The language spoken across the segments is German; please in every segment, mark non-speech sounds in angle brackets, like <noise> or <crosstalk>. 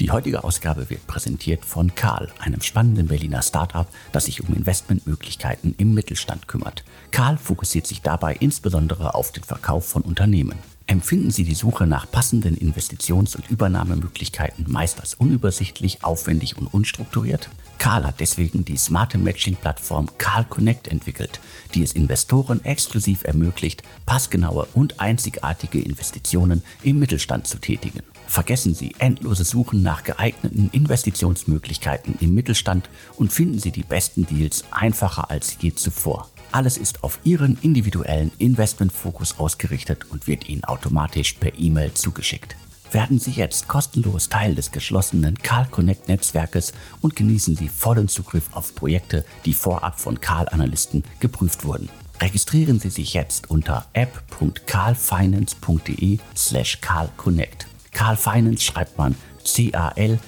Die heutige Ausgabe wird präsentiert von Karl, einem spannenden Berliner Startup, das sich um Investmentmöglichkeiten im Mittelstand kümmert. Karl fokussiert sich dabei insbesondere auf den Verkauf von Unternehmen. Empfinden Sie die Suche nach passenden Investitions- und Übernahmemöglichkeiten meist als unübersichtlich, aufwendig und unstrukturiert? Karl hat deswegen die smarte Matching-Plattform Karl Connect entwickelt, die es Investoren exklusiv ermöglicht, passgenaue und einzigartige Investitionen im Mittelstand zu tätigen. Vergessen Sie endlose Suchen nach geeigneten Investitionsmöglichkeiten im Mittelstand und finden Sie die besten Deals einfacher als je zuvor. Alles ist auf Ihren individuellen Investmentfokus ausgerichtet und wird Ihnen automatisch per E-Mail zugeschickt. Werden Sie jetzt kostenlos Teil des geschlossenen Karl Connect Netzwerkes und genießen Sie vollen Zugriff auf Projekte, die vorab von Karl Analysten geprüft wurden. Registrieren Sie sich jetzt unter app.carlfinance.de slash carlconnect. Carl Finance schreibt man C-A-L-F-I-N-A-N-C-E.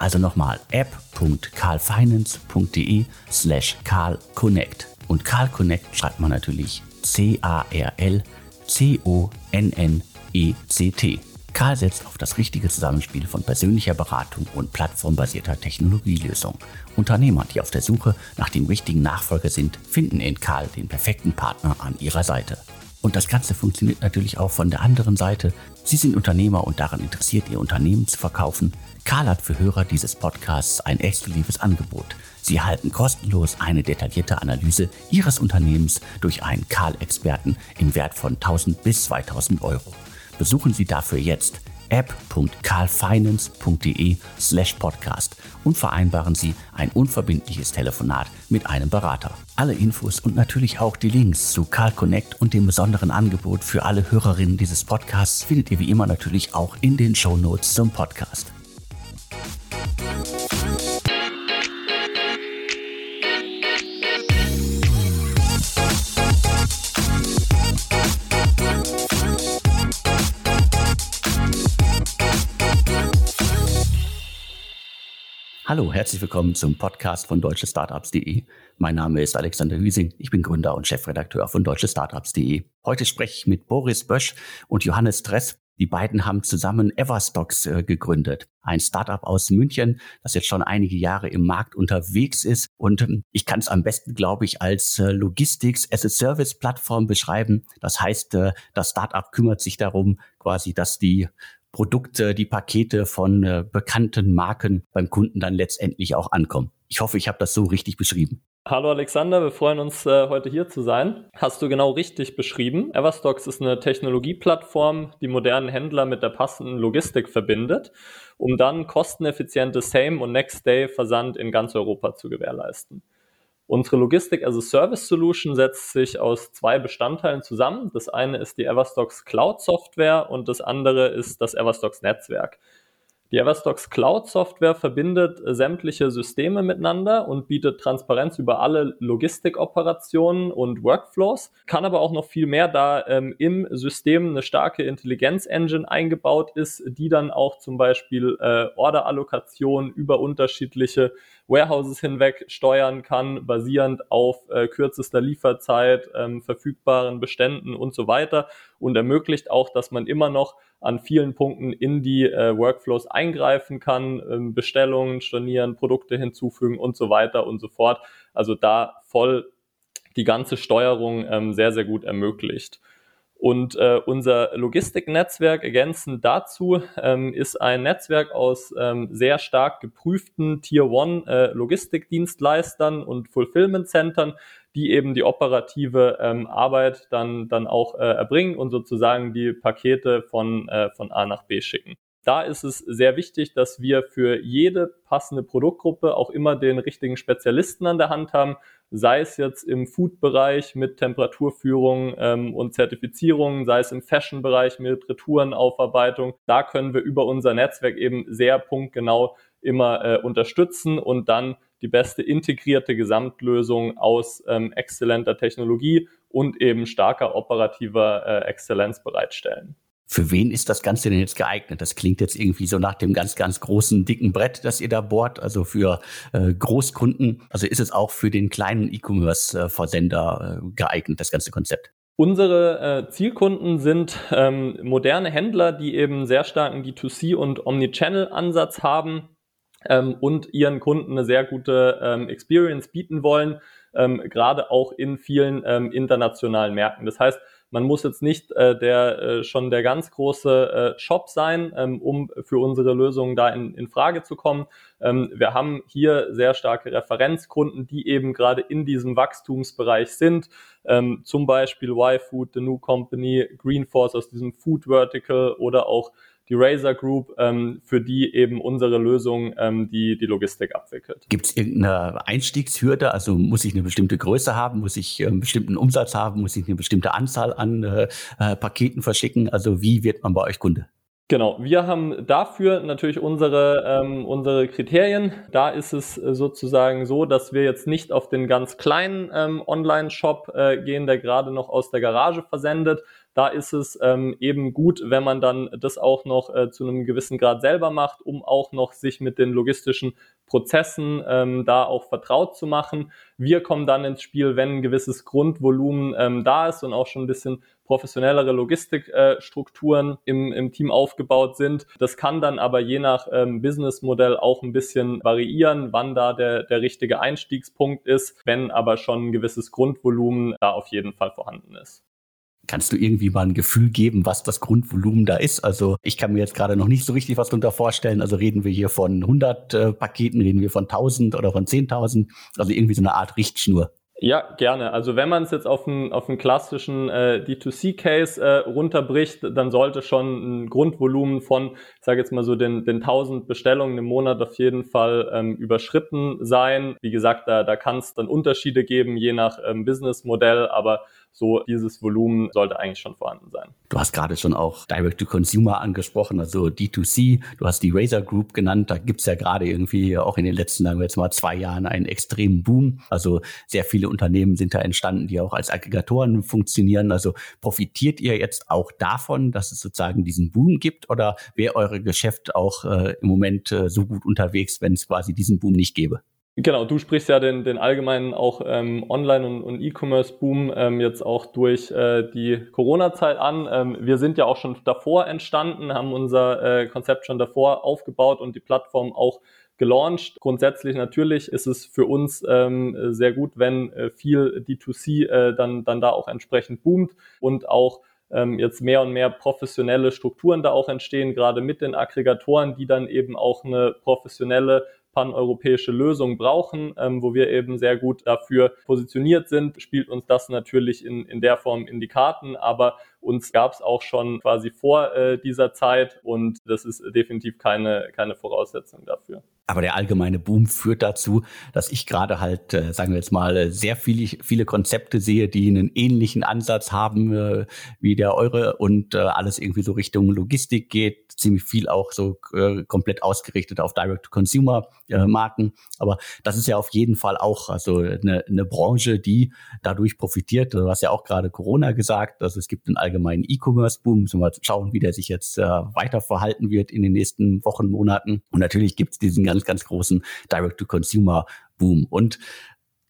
Also nochmal app.carlfinance.de slash carlconnect. Und Carl Connect schreibt man natürlich C-A-R-L-C-O-N-N-E-C-T. Karl setzt auf das richtige Zusammenspiel von persönlicher Beratung und plattformbasierter Technologielösung. Unternehmer, die auf der Suche nach dem richtigen Nachfolger sind, finden in Karl den perfekten Partner an ihrer Seite. Und das Ganze funktioniert natürlich auch von der anderen Seite. Sie sind Unternehmer und daran interessiert, Ihr Unternehmen zu verkaufen. Karl hat für Hörer dieses Podcasts ein exklusives Angebot. Sie erhalten kostenlos eine detaillierte Analyse Ihres Unternehmens durch einen Karl-Experten im Wert von 1000 bis 2000 Euro. Besuchen Sie dafür jetzt app.carlfinance.de slash podcast und vereinbaren Sie ein unverbindliches Telefonat mit einem Berater. Alle Infos und natürlich auch die Links zu Carl Connect und dem besonderen Angebot für alle Hörerinnen dieses Podcasts findet ihr wie immer natürlich auch in den Show Notes zum Podcast. Hallo, herzlich willkommen zum Podcast von deutschestartups.de. Mein Name ist Alexander Hüsing, ich bin Gründer und Chefredakteur von deutschestartups.de. Heute spreche ich mit Boris Bösch und Johannes Dress. Die beiden haben zusammen Everstocks äh, gegründet, ein Startup aus München, das jetzt schon einige Jahre im Markt unterwegs ist. Und ähm, ich kann es am besten, glaube ich, als äh, Logistics as a Service Plattform beschreiben. Das heißt, äh, das Startup kümmert sich darum, quasi, dass die Produkte, die Pakete von äh, bekannten Marken beim Kunden dann letztendlich auch ankommen. Ich hoffe, ich habe das so richtig beschrieben. Hallo Alexander, wir freuen uns äh, heute hier zu sein. Hast du genau richtig beschrieben. Everstocks ist eine Technologieplattform, die modernen Händler mit der passenden Logistik verbindet, um dann kosteneffiziente Same- und Next-Day-Versand in ganz Europa zu gewährleisten. Unsere Logistik as a Service Solution setzt sich aus zwei Bestandteilen zusammen. Das eine ist die Everstocks Cloud Software und das andere ist das Everstocks Netzwerk. Die Everstocks Cloud Software verbindet sämtliche Systeme miteinander und bietet Transparenz über alle Logistikoperationen und Workflows, kann aber auch noch viel mehr, da ähm, im System eine starke Intelligenz-Engine eingebaut ist, die dann auch zum Beispiel äh, Orderallokation über unterschiedliche Warehouses hinweg steuern kann, basierend auf äh, kürzester Lieferzeit, ähm, verfügbaren Beständen und so weiter und ermöglicht auch, dass man immer noch an vielen Punkten in die äh, Workflows eingreifen kann, ähm, Bestellungen stornieren, Produkte hinzufügen und so weiter und so fort. Also da voll die ganze Steuerung ähm, sehr, sehr gut ermöglicht. Und äh, unser Logistiknetzwerk ergänzend dazu ähm, ist ein Netzwerk aus ähm, sehr stark geprüften Tier One äh, Logistikdienstleistern und Fulfillment Centern, die eben die operative ähm, Arbeit dann, dann auch äh, erbringen und sozusagen die Pakete von, äh, von A nach B schicken. Da ist es sehr wichtig, dass wir für jede passende Produktgruppe auch immer den richtigen Spezialisten an der Hand haben, sei es jetzt im Food-Bereich mit Temperaturführung ähm, und Zertifizierung, sei es im Fashion-Bereich mit Retourenaufarbeitung. Da können wir über unser Netzwerk eben sehr punktgenau immer äh, unterstützen und dann die beste integrierte Gesamtlösung aus ähm, exzellenter Technologie und eben starker operativer äh, Exzellenz bereitstellen. Für wen ist das Ganze denn jetzt geeignet? Das klingt jetzt irgendwie so nach dem ganz, ganz großen, dicken Brett, das ihr da bohrt, also für äh, Großkunden. Also ist es auch für den kleinen E-Commerce-Versender äh, geeignet, das ganze Konzept? Unsere äh, Zielkunden sind ähm, moderne Händler, die eben sehr starken D2C und Omnichannel-Ansatz haben ähm, und ihren Kunden eine sehr gute ähm, Experience bieten wollen, ähm, gerade auch in vielen ähm, internationalen Märkten. Das heißt, man muss jetzt nicht äh, der äh, schon der ganz große äh, Shop sein, ähm, um für unsere Lösungen da in, in Frage zu kommen. Ähm, wir haben hier sehr starke Referenzkunden, die eben gerade in diesem Wachstumsbereich sind. Ähm, zum Beispiel Y-Food, The New Company, Greenforce aus diesem Food Vertical oder auch die Razer Group, ähm, für die eben unsere Lösung ähm, die, die Logistik abwickelt. Gibt es irgendeine Einstiegshürde? Also muss ich eine bestimmte Größe haben? Muss ich einen bestimmten Umsatz haben? Muss ich eine bestimmte Anzahl an äh, äh, Paketen verschicken? Also wie wird man bei euch Kunde? Genau, wir haben dafür natürlich unsere, ähm, unsere Kriterien. Da ist es sozusagen so, dass wir jetzt nicht auf den ganz kleinen ähm, Online-Shop äh, gehen, der gerade noch aus der Garage versendet, da ist es ähm, eben gut, wenn man dann das auch noch äh, zu einem gewissen Grad selber macht, um auch noch sich mit den logistischen Prozessen ähm, da auch vertraut zu machen. Wir kommen dann ins Spiel, wenn ein gewisses Grundvolumen ähm, da ist und auch schon ein bisschen professionellere Logistikstrukturen äh, im, im Team aufgebaut sind. Das kann dann aber je nach ähm, Businessmodell auch ein bisschen variieren, wann da der, der richtige Einstiegspunkt ist, wenn aber schon ein gewisses Grundvolumen da auf jeden Fall vorhanden ist. Kannst du irgendwie mal ein Gefühl geben, was das Grundvolumen da ist? Also ich kann mir jetzt gerade noch nicht so richtig was darunter vorstellen. Also reden wir hier von 100 äh, Paketen, reden wir von 1000 oder von 10.000? Also irgendwie so eine Art Richtschnur. Ja, gerne. Also wenn man es jetzt auf einen, auf einen klassischen äh, D2C-Case äh, runterbricht, dann sollte schon ein Grundvolumen von, ich sage jetzt mal so, den, den 1000 Bestellungen im Monat auf jeden Fall ähm, überschritten sein. Wie gesagt, da, da kann es dann Unterschiede geben, je nach ähm, Businessmodell, aber so dieses Volumen sollte eigentlich schon vorhanden sein. Du hast gerade schon auch Direct-to-Consumer angesprochen, also D2C. Du hast die Razer Group genannt. Da gibt's ja gerade irgendwie auch in den letzten, sagen wir jetzt mal, zwei Jahren einen extremen Boom. Also sehr viele Unternehmen sind da entstanden, die auch als Aggregatoren funktionieren. Also profitiert ihr jetzt auch davon, dass es sozusagen diesen Boom gibt oder wäre eure Geschäft auch äh, im Moment äh, so gut unterwegs, wenn es quasi diesen Boom nicht gäbe? Genau, du sprichst ja den, den allgemeinen auch ähm, Online- und, und E-Commerce-Boom ähm, jetzt auch durch äh, die Corona-Zeit an. Ähm, wir sind ja auch schon davor entstanden, haben unser äh, Konzept schon davor aufgebaut und die Plattform auch gelauncht. Grundsätzlich natürlich ist es für uns ähm, sehr gut, wenn äh, viel D2C äh, dann, dann da auch entsprechend boomt und auch ähm, jetzt mehr und mehr professionelle Strukturen da auch entstehen, gerade mit den Aggregatoren, die dann eben auch eine professionelle paneuropäische Lösung brauchen, ähm, wo wir eben sehr gut dafür positioniert sind, spielt uns das natürlich in, in der Form in die Karten, aber uns gab es auch schon quasi vor äh, dieser Zeit und das ist definitiv keine, keine Voraussetzung dafür. Aber der allgemeine Boom führt dazu, dass ich gerade halt, äh, sagen wir jetzt mal, sehr viele, viele Konzepte sehe, die einen ähnlichen Ansatz haben äh, wie der eure und äh, alles irgendwie so Richtung Logistik geht, ziemlich viel auch so äh, komplett ausgerichtet auf Direct-to-Consumer-Marken. Äh, Aber das ist ja auf jeden Fall auch also eine, eine Branche, die dadurch profitiert. Du hast ja auch gerade Corona gesagt, also es gibt einen allgemeinen E-Commerce-Boom. Müssen wir schauen, wie der sich jetzt äh, weiter verhalten wird in den nächsten Wochen, Monaten. Und natürlich gibt es diesen ganz, ganz großen Direct-to-Consumer-Boom. Und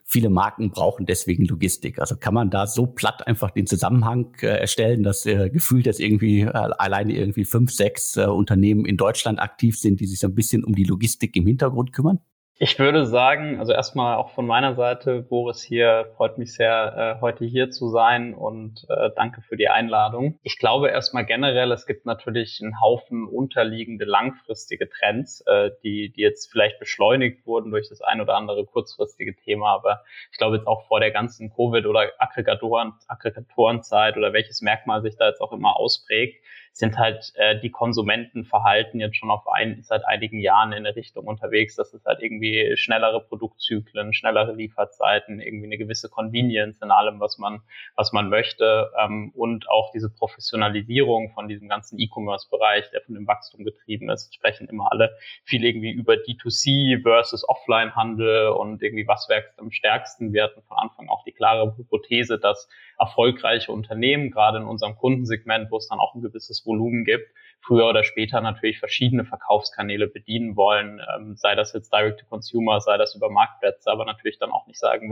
viele Marken brauchen deswegen Logistik. Also kann man da so platt einfach den Zusammenhang äh, erstellen, dass äh, gefühlt jetzt irgendwie äh, alleine irgendwie fünf, sechs äh, Unternehmen in Deutschland aktiv sind, die sich so ein bisschen um die Logistik im Hintergrund kümmern? Ich würde sagen, also erstmal auch von meiner Seite, Boris hier, freut mich sehr, äh, heute hier zu sein und äh, danke für die Einladung. Ich glaube erstmal generell, es gibt natürlich einen Haufen unterliegende langfristige Trends, äh, die, die jetzt vielleicht beschleunigt wurden durch das ein oder andere kurzfristige Thema, aber ich glaube jetzt auch vor der ganzen Covid- oder Aggregatoren, Aggregatorenzeit oder welches Merkmal sich da jetzt auch immer ausprägt, sind halt äh, die Konsumentenverhalten jetzt schon auf ein, seit einigen Jahren in eine Richtung unterwegs, dass es halt irgendwie schnellere Produktzyklen, schnellere Lieferzeiten, irgendwie eine gewisse Convenience in allem, was man, was man möchte ähm, und auch diese Professionalisierung von diesem ganzen E-Commerce-Bereich, der von dem Wachstum getrieben ist, sprechen immer alle viel irgendwie über D2C versus Offline-Handel und irgendwie was wächst am stärksten. Wir hatten von Anfang auch die klare Hypothese, dass erfolgreiche Unternehmen, gerade in unserem Kundensegment, wo es dann auch ein gewisses großes Volumen gibt, früher oder später natürlich verschiedene Verkaufskanäle bedienen wollen, ähm, sei das jetzt Direct-to-Consumer, sei das über Marktplätze, aber natürlich dann auch nicht sagen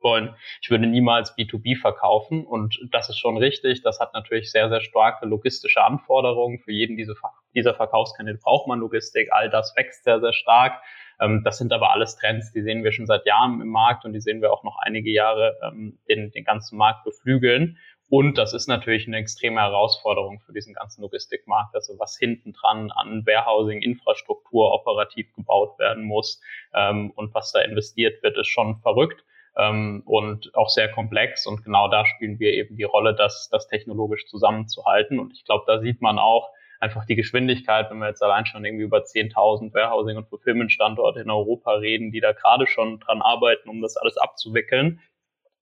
wollen, ich würde niemals B2B verkaufen und das ist schon richtig, das hat natürlich sehr, sehr starke logistische Anforderungen. Für jeden diese, dieser Verkaufskanäle braucht man Logistik, all das wächst sehr, sehr stark. Ähm, das sind aber alles Trends, die sehen wir schon seit Jahren im Markt und die sehen wir auch noch einige Jahre ähm, den, den ganzen Markt beflügeln. Und das ist natürlich eine extreme Herausforderung für diesen ganzen Logistikmarkt. Also was hinten dran an Warehousing-Infrastruktur operativ gebaut werden muss ähm, und was da investiert wird, ist schon verrückt ähm, und auch sehr komplex. Und genau da spielen wir eben die Rolle, das, das technologisch zusammenzuhalten. Und ich glaube, da sieht man auch einfach die Geschwindigkeit, wenn wir jetzt allein schon irgendwie über 10.000 Warehousing- und Fulfillment-Standorte in Europa reden, die da gerade schon dran arbeiten, um das alles abzuwickeln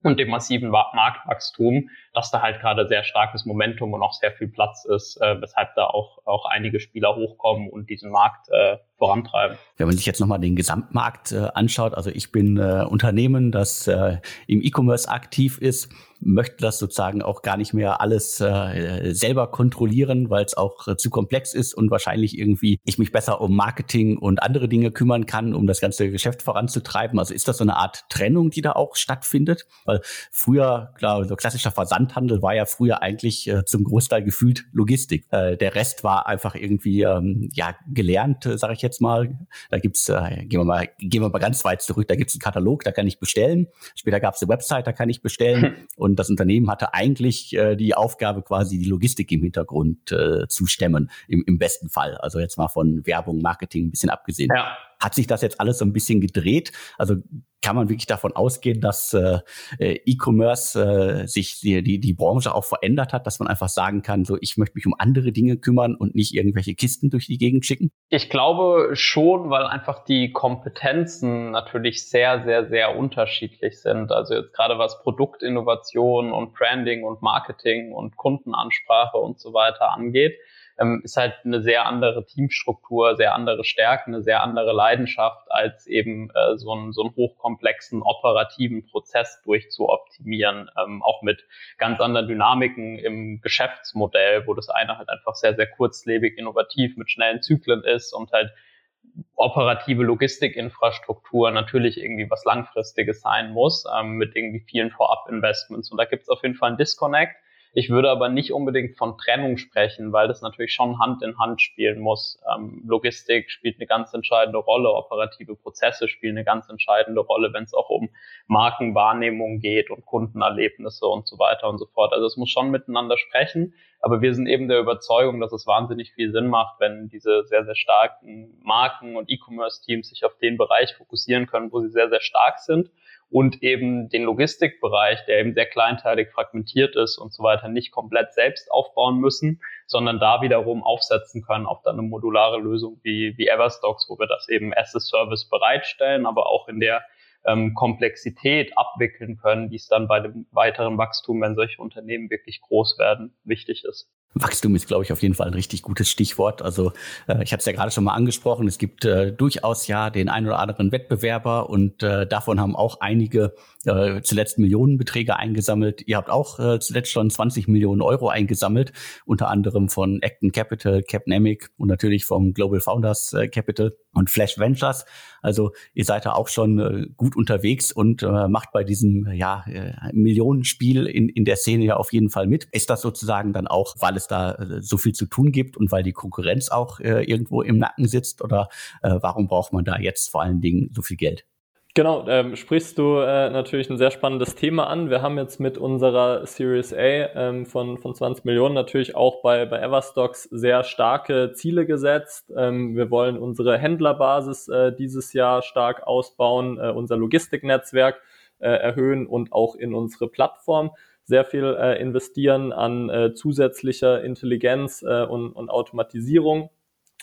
und dem massiven Marktwachstum, dass da halt gerade sehr starkes Momentum und auch sehr viel Platz ist, äh, weshalb da auch, auch einige Spieler hochkommen und diesen Markt äh, vorantreiben. Wenn man sich jetzt nochmal den Gesamtmarkt äh, anschaut, also ich bin äh, Unternehmen, das äh, im E-Commerce aktiv ist, möchte das sozusagen auch gar nicht mehr alles äh, selber kontrollieren, weil es auch äh, zu komplex ist und wahrscheinlich irgendwie ich mich besser um Marketing und andere Dinge kümmern kann, um das ganze Geschäft voranzutreiben. Also ist das so eine Art Trennung, die da auch stattfindet? Weil früher, klar, so klassischer Versandhandel war ja früher eigentlich äh, zum Großteil gefühlt Logistik. Äh, der Rest war einfach irgendwie ähm, ja gelernt, äh, sage ich jetzt mal. Da gibt's, äh, gehen wir mal, gehen wir mal ganz weit zurück, da gibt's einen Katalog, da kann ich bestellen. Später gab's eine Website, da kann ich bestellen. Und das Unternehmen hatte eigentlich äh, die Aufgabe, quasi die Logistik im Hintergrund äh, zu stemmen, im, im besten Fall. Also jetzt mal von Werbung, Marketing ein bisschen abgesehen. Ja. Hat sich das jetzt alles so ein bisschen gedreht? Also kann man wirklich davon ausgehen, dass äh, E-Commerce äh, sich die, die, die Branche auch verändert hat, dass man einfach sagen kann, so ich möchte mich um andere Dinge kümmern und nicht irgendwelche Kisten durch die Gegend schicken? Ich glaube schon, weil einfach die Kompetenzen natürlich sehr, sehr, sehr unterschiedlich sind. Also jetzt gerade was Produktinnovation und Branding und Marketing und Kundenansprache und so weiter angeht ähm, ist halt eine sehr andere Teamstruktur, sehr andere Stärken, eine sehr andere Leidenschaft, als eben äh, so, einen, so einen hochkomplexen operativen Prozess durchzuoptimieren, ähm, auch mit ganz anderen Dynamiken im Geschäftsmodell, wo das eine halt einfach sehr, sehr kurzlebig, innovativ mit schnellen Zyklen ist und halt operative Logistikinfrastruktur natürlich irgendwie was Langfristiges sein muss, ähm, mit irgendwie vielen Vorab-Investments. Und da gibt es auf jeden Fall einen Disconnect. Ich würde aber nicht unbedingt von Trennung sprechen, weil das natürlich schon Hand in Hand spielen muss. Ähm, Logistik spielt eine ganz entscheidende Rolle, operative Prozesse spielen eine ganz entscheidende Rolle, wenn es auch um Markenwahrnehmung geht und Kundenerlebnisse und so weiter und so fort. Also es muss schon miteinander sprechen, aber wir sind eben der Überzeugung, dass es wahnsinnig viel Sinn macht, wenn diese sehr, sehr starken Marken und E-Commerce-Teams sich auf den Bereich fokussieren können, wo sie sehr, sehr stark sind und eben den Logistikbereich, der eben sehr kleinteilig fragmentiert ist und so weiter, nicht komplett selbst aufbauen müssen, sondern da wiederum aufsetzen können auf dann eine modulare Lösung wie, wie Everstocks, wo wir das eben as a Service bereitstellen, aber auch in der ähm, Komplexität abwickeln können, die es dann bei dem weiteren Wachstum, wenn solche Unternehmen wirklich groß werden, wichtig ist. Wachstum ist, glaube ich, auf jeden Fall ein richtig gutes Stichwort. Also äh, ich habe es ja gerade schon mal angesprochen. Es gibt äh, durchaus ja den ein oder anderen Wettbewerber und äh, davon haben auch einige äh, zuletzt Millionenbeträge eingesammelt. Ihr habt auch äh, zuletzt schon 20 Millionen Euro eingesammelt, unter anderem von Acton Capital, Capnamic und natürlich vom Global Founders äh, Capital und Flash Ventures. Also ihr seid da auch schon äh, gut unterwegs und äh, macht bei diesem ja, äh, Millionenspiel in, in der Szene ja auf jeden Fall mit. Ist das sozusagen dann auch, weil es da äh, so viel zu tun gibt und weil die Konkurrenz auch äh, irgendwo im Nacken sitzt oder äh, warum braucht man da jetzt vor allen Dingen so viel Geld? Genau, ähm, sprichst du äh, natürlich ein sehr spannendes Thema an. Wir haben jetzt mit unserer Series A ähm, von, von 20 Millionen natürlich auch bei, bei Everstocks sehr starke Ziele gesetzt. Ähm, wir wollen unsere Händlerbasis äh, dieses Jahr stark ausbauen, äh, unser Logistiknetzwerk äh, erhöhen und auch in unsere Plattform sehr viel äh, investieren an äh, zusätzlicher Intelligenz äh, und, und Automatisierung.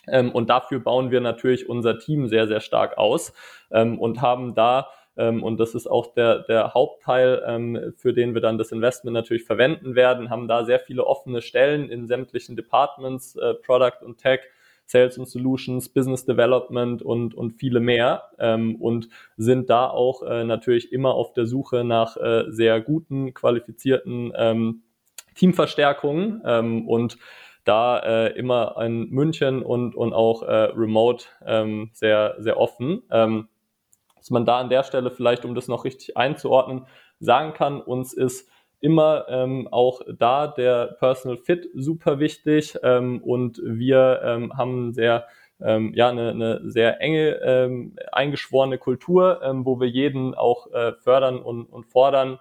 Ähm, und dafür bauen wir natürlich unser Team sehr, sehr stark aus ähm, und haben da, ähm, und das ist auch der, der Hauptteil, ähm, für den wir dann das Investment natürlich verwenden werden, haben da sehr viele offene Stellen in sämtlichen Departments, äh, Product und Tech, Sales und Solutions, Business Development und, und viele mehr ähm, und sind da auch äh, natürlich immer auf der Suche nach äh, sehr guten, qualifizierten ähm, Teamverstärkungen ähm, und da äh, immer in München und, und auch äh, remote ähm, sehr, sehr offen. Ähm, dass man da an der Stelle vielleicht, um das noch richtig einzuordnen, sagen kann, uns ist immer ähm, auch da der Personal Fit super wichtig ähm, und wir ähm, haben sehr ähm, ja eine, eine sehr enge ähm, eingeschworene Kultur, ähm, wo wir jeden auch äh, fördern und, und fordern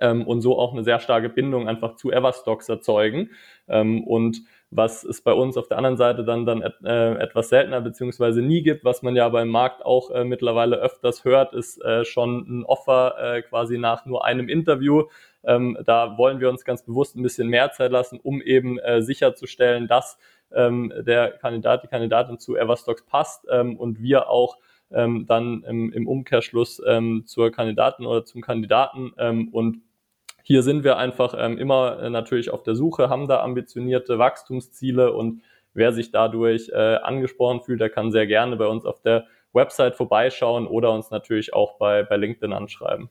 ähm, und so auch eine sehr starke Bindung einfach zu Everstocks erzeugen ähm, und was es bei uns auf der anderen Seite dann, dann äh, etwas seltener beziehungsweise nie gibt, was man ja beim Markt auch äh, mittlerweile öfters hört, ist äh, schon ein Offer äh, quasi nach nur einem Interview. Ähm, da wollen wir uns ganz bewusst ein bisschen mehr Zeit lassen, um eben äh, sicherzustellen, dass ähm, der Kandidat, die Kandidatin zu Everstocks passt ähm, und wir auch ähm, dann im, im Umkehrschluss ähm, zur Kandidatin oder zum Kandidaten ähm, und hier sind wir einfach ähm, immer äh, natürlich auf der Suche, haben da ambitionierte Wachstumsziele und wer sich dadurch äh, angesprochen fühlt, der kann sehr gerne bei uns auf der Website vorbeischauen oder uns natürlich auch bei, bei LinkedIn anschreiben.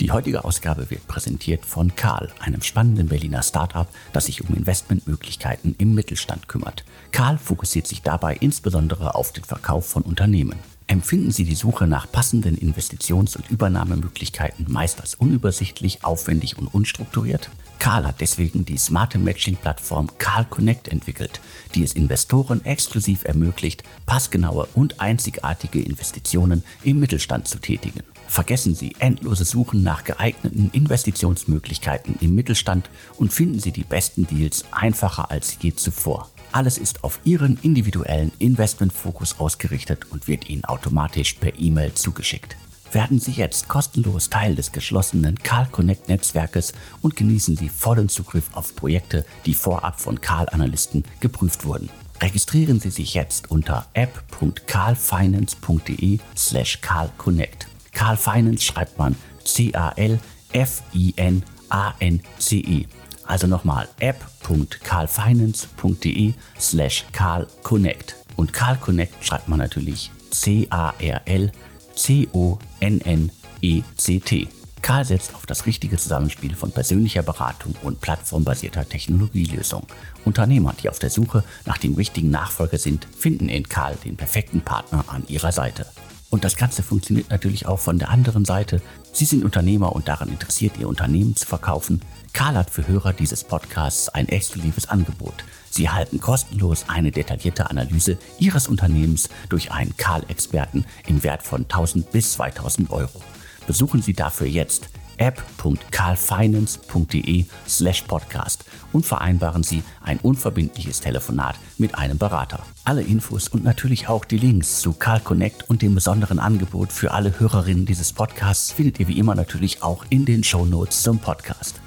Die heutige Ausgabe wird präsentiert von Karl, einem spannenden Berliner Startup, das sich um Investmentmöglichkeiten im Mittelstand kümmert. Karl fokussiert sich dabei insbesondere auf den Verkauf von Unternehmen. Empfinden Sie die Suche nach passenden Investitions- und Übernahmemöglichkeiten meist als unübersichtlich, aufwendig und unstrukturiert? Karl hat deswegen die smarte Matching-Plattform Karl Connect entwickelt, die es Investoren exklusiv ermöglicht, passgenaue und einzigartige Investitionen im Mittelstand zu tätigen. Vergessen Sie endlose Suchen nach geeigneten Investitionsmöglichkeiten im Mittelstand und finden Sie die besten Deals einfacher als je zuvor. Alles ist auf Ihren individuellen Investmentfokus ausgerichtet und wird Ihnen automatisch per E-Mail zugeschickt. Werden Sie jetzt kostenlos Teil des geschlossenen Karl Connect Netzwerkes und genießen Sie vollen Zugriff auf Projekte, die vorab von Karl Analysten geprüft wurden. Registrieren Sie sich jetzt unter app.carlfinance.de slash carlconnect. Carl Finance schreibt man C-A-L-F-I-N-A-N-C-E. Also nochmal app.carlfinance.de slash carlconnect. Und Carl Connect schreibt man natürlich C-A-R-L-C-O-N-N-E-C-T. Karl setzt auf das richtige Zusammenspiel von persönlicher Beratung und plattformbasierter Technologielösung. Unternehmer, die auf der Suche nach dem richtigen Nachfolger sind, finden in Karl den perfekten Partner an ihrer Seite. Und das Ganze funktioniert natürlich auch von der anderen Seite. Sie sind Unternehmer und daran interessiert, Ihr Unternehmen zu verkaufen. Karl hat für Hörer dieses Podcasts ein exklusives Angebot. Sie erhalten kostenlos eine detaillierte Analyse Ihres Unternehmens durch einen Karl-Experten im Wert von 1000 bis 2000 Euro. Besuchen Sie dafür jetzt app.carlfinance.de slash podcast und vereinbaren Sie ein unverbindliches Telefonat mit einem Berater. Alle Infos und natürlich auch die Links zu Carl Connect und dem besonderen Angebot für alle Hörerinnen dieses Podcasts findet ihr wie immer natürlich auch in den Show Notes zum Podcast.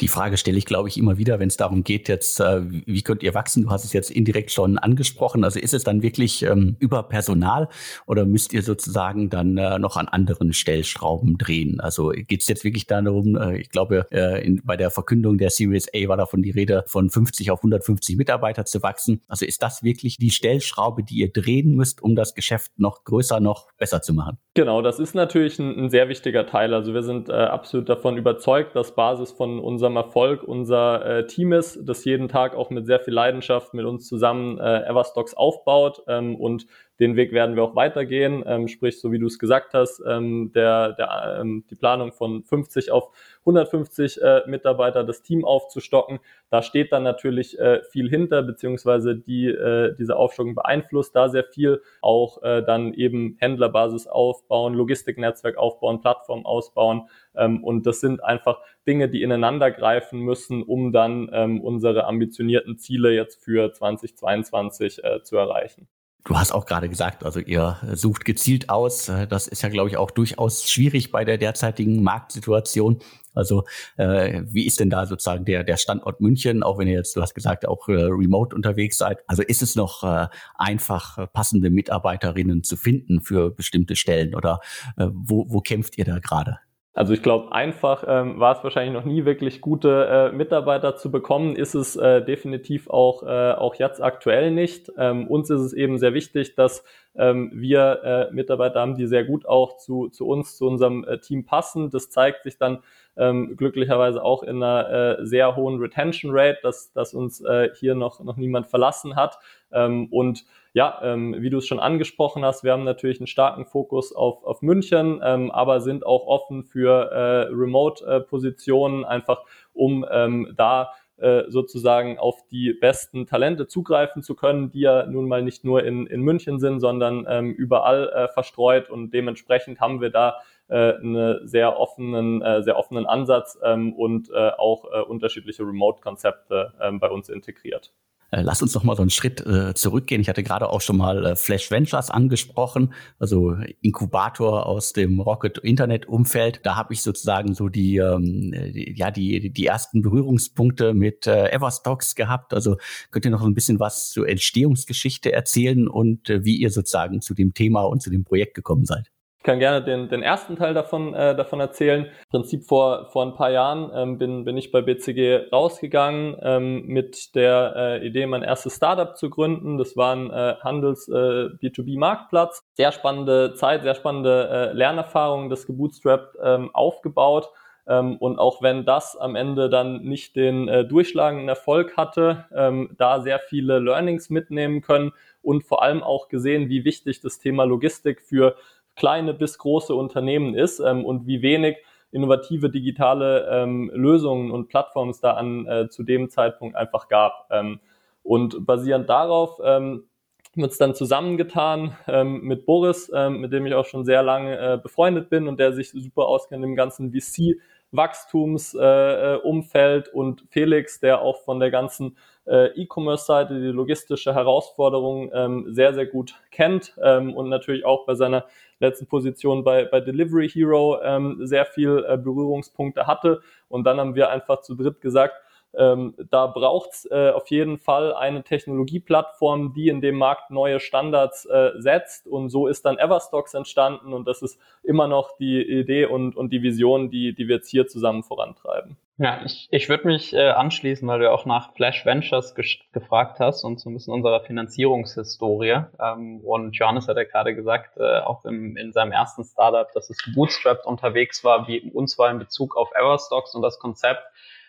Die Frage stelle ich, glaube ich, immer wieder, wenn es darum geht, jetzt, äh, wie könnt ihr wachsen? Du hast es jetzt indirekt schon angesprochen. Also ist es dann wirklich ähm, über Personal oder müsst ihr sozusagen dann äh, noch an anderen Stellschrauben drehen? Also geht es jetzt wirklich darum, äh, ich glaube, äh, in, bei der Verkündung der Series A war davon die Rede, von 50 auf 150 Mitarbeiter zu wachsen. Also ist das wirklich die Stellschraube, die ihr drehen müsst, um das Geschäft noch größer, noch besser zu machen? Genau, das ist natürlich ein, ein sehr wichtiger Teil. Also wir sind äh, absolut davon überzeugt, dass Basis von unserem Erfolg unser äh, Team ist, das jeden Tag auch mit sehr viel Leidenschaft mit uns zusammen äh, Everstocks aufbaut ähm, und den Weg werden wir auch weitergehen, ähm, sprich, so wie du es gesagt hast, ähm, der, der, ähm, die Planung von 50 auf 150 äh, Mitarbeiter, das Team aufzustocken. Da steht dann natürlich äh, viel hinter, beziehungsweise die, äh, diese Aufstockung beeinflusst da sehr viel. Auch äh, dann eben Händlerbasis aufbauen, Logistiknetzwerk aufbauen, Plattform ausbauen. Ähm, und das sind einfach Dinge, die ineinander greifen müssen, um dann ähm, unsere ambitionierten Ziele jetzt für 2022 äh, zu erreichen. Du hast auch gerade gesagt, also ihr sucht gezielt aus. Das ist ja, glaube ich, auch durchaus schwierig bei der derzeitigen Marktsituation. Also äh, wie ist denn da sozusagen der, der Standort München, auch wenn ihr jetzt, du hast gesagt, auch äh, remote unterwegs seid. Also ist es noch äh, einfach, äh, passende Mitarbeiterinnen zu finden für bestimmte Stellen oder äh, wo, wo kämpft ihr da gerade? Also ich glaube, einfach ähm, war es wahrscheinlich noch nie wirklich gute äh, Mitarbeiter zu bekommen, ist es äh, definitiv auch, äh, auch jetzt aktuell nicht. Ähm, uns ist es eben sehr wichtig, dass ähm, wir äh, Mitarbeiter haben, die sehr gut auch zu, zu uns, zu unserem äh, Team passen. Das zeigt sich dann ähm, glücklicherweise auch in einer äh, sehr hohen Retention Rate, dass, dass uns äh, hier noch, noch niemand verlassen hat. Ähm, und ja, ähm, wie du es schon angesprochen hast, wir haben natürlich einen starken Fokus auf, auf München, ähm, aber sind auch offen für äh, Remote-Positionen, einfach um ähm, da äh, sozusagen auf die besten Talente zugreifen zu können, die ja nun mal nicht nur in, in München sind, sondern ähm, überall äh, verstreut und dementsprechend haben wir da äh, einen sehr offenen, äh, sehr offenen Ansatz ähm, und äh, auch äh, unterschiedliche Remote-Konzepte ähm, bei uns integriert. Äh, lass uns noch mal so einen Schritt äh, zurückgehen. Ich hatte gerade auch schon mal äh, Flash Ventures angesprochen, also Inkubator aus dem Rocket Internet Umfeld. Da habe ich sozusagen so die, ähm, die, ja die die ersten Berührungspunkte mit äh, Everstocks gehabt. Also könnt ihr noch ein bisschen was zur Entstehungsgeschichte erzählen und äh, wie ihr sozusagen zu dem Thema und zu dem Projekt gekommen seid? Ich kann gerne den, den ersten Teil davon, äh, davon erzählen. Im Prinzip vor, vor ein paar Jahren ähm, bin, bin ich bei BCG rausgegangen ähm, mit der äh, Idee, mein erstes Startup zu gründen. Das war ein äh, Handels-B2B-Marktplatz. Äh, sehr spannende Zeit, sehr spannende äh, Lernerfahrung, das gebootstrapped ähm, aufgebaut. Ähm, und auch wenn das am Ende dann nicht den äh, durchschlagenden Erfolg hatte, ähm, da sehr viele Learnings mitnehmen können und vor allem auch gesehen, wie wichtig das Thema Logistik für kleine bis große Unternehmen ist ähm, und wie wenig innovative digitale ähm, Lösungen und Plattformen es da an äh, zu dem Zeitpunkt einfach gab. Ähm, und basierend darauf ähm, haben wir dann zusammengetan ähm, mit Boris, ähm, mit dem ich auch schon sehr lange äh, befreundet bin und der sich super auskennt im ganzen VC Wachstumsumfeld äh, und Felix, der auch von der ganzen äh, E-Commerce-Seite die logistische Herausforderung ähm, sehr, sehr gut kennt ähm, und natürlich auch bei seiner letzten Position bei, bei Delivery Hero ähm, sehr viel äh, Berührungspunkte hatte. Und dann haben wir einfach zu dritt gesagt, ähm, da braucht es äh, auf jeden Fall eine Technologieplattform, die in dem Markt neue Standards äh, setzt. Und so ist dann Everstocks entstanden. Und das ist immer noch die Idee und, und die Vision, die, die wir jetzt hier zusammen vorantreiben. Ja, ich, ich würde mich äh, anschließen, weil du auch nach Flash Ventures gefragt hast und so ein bisschen unserer Finanzierungshistorie. Ähm, und Johannes hat ja gerade gesagt, äh, auch im, in seinem ersten Startup, dass es bootstrapped unterwegs war, wie uns war in Bezug auf Everstocks und das Konzept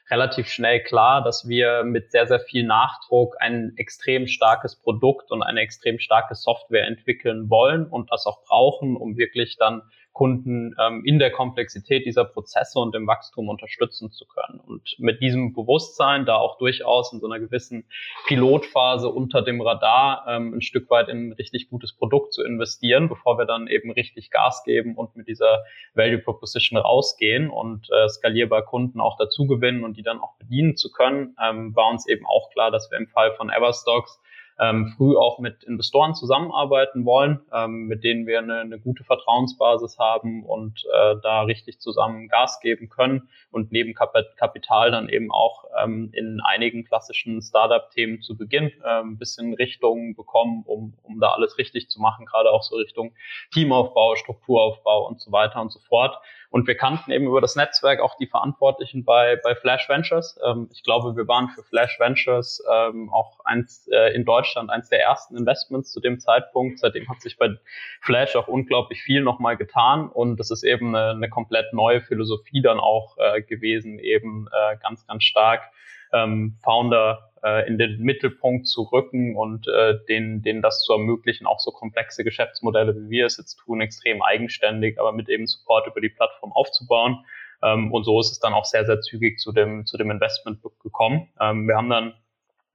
relativ schnell klar, dass wir mit sehr, sehr viel Nachdruck ein extrem starkes Produkt und eine extrem starke Software entwickeln wollen und das auch brauchen, um wirklich dann Kunden ähm, in der Komplexität dieser Prozesse und im Wachstum unterstützen zu können. Und mit diesem Bewusstsein, da auch durchaus in so einer gewissen Pilotphase unter dem Radar ähm, ein Stück weit in ein richtig gutes Produkt zu investieren, bevor wir dann eben richtig Gas geben und mit dieser Value Proposition rausgehen und äh, skalierbar Kunden auch dazu gewinnen und die dann auch bedienen zu können, ähm, war uns eben auch klar, dass wir im Fall von Everstocks ähm, früh auch mit Investoren zusammenarbeiten wollen, ähm, mit denen wir eine, eine gute Vertrauensbasis haben und äh, da richtig zusammen Gas geben können und neben Kapital dann eben auch ähm, in einigen klassischen Startup-Themen zu Beginn äh, ein bisschen Richtung bekommen, um, um da alles richtig zu machen, gerade auch so Richtung Teamaufbau, Strukturaufbau und so weiter und so fort. Und wir kannten eben über das Netzwerk auch die Verantwortlichen bei, bei Flash Ventures. Ähm, ich glaube, wir waren für Flash Ventures ähm, auch eins äh, in Deutschland eins der ersten Investments zu dem Zeitpunkt. Seitdem hat sich bei Flash auch unglaublich viel nochmal getan und das ist eben eine, eine komplett neue Philosophie dann auch äh, gewesen, eben äh, ganz, ganz stark ähm, Founder äh, in den Mittelpunkt zu rücken und äh, denen, denen das zu ermöglichen, auch so komplexe Geschäftsmodelle, wie wir es jetzt tun, extrem eigenständig, aber mit eben Support über die Plattform aufzubauen. Ähm, und so ist es dann auch sehr, sehr zügig zu dem, zu dem Investment gekommen. Ähm, wir haben dann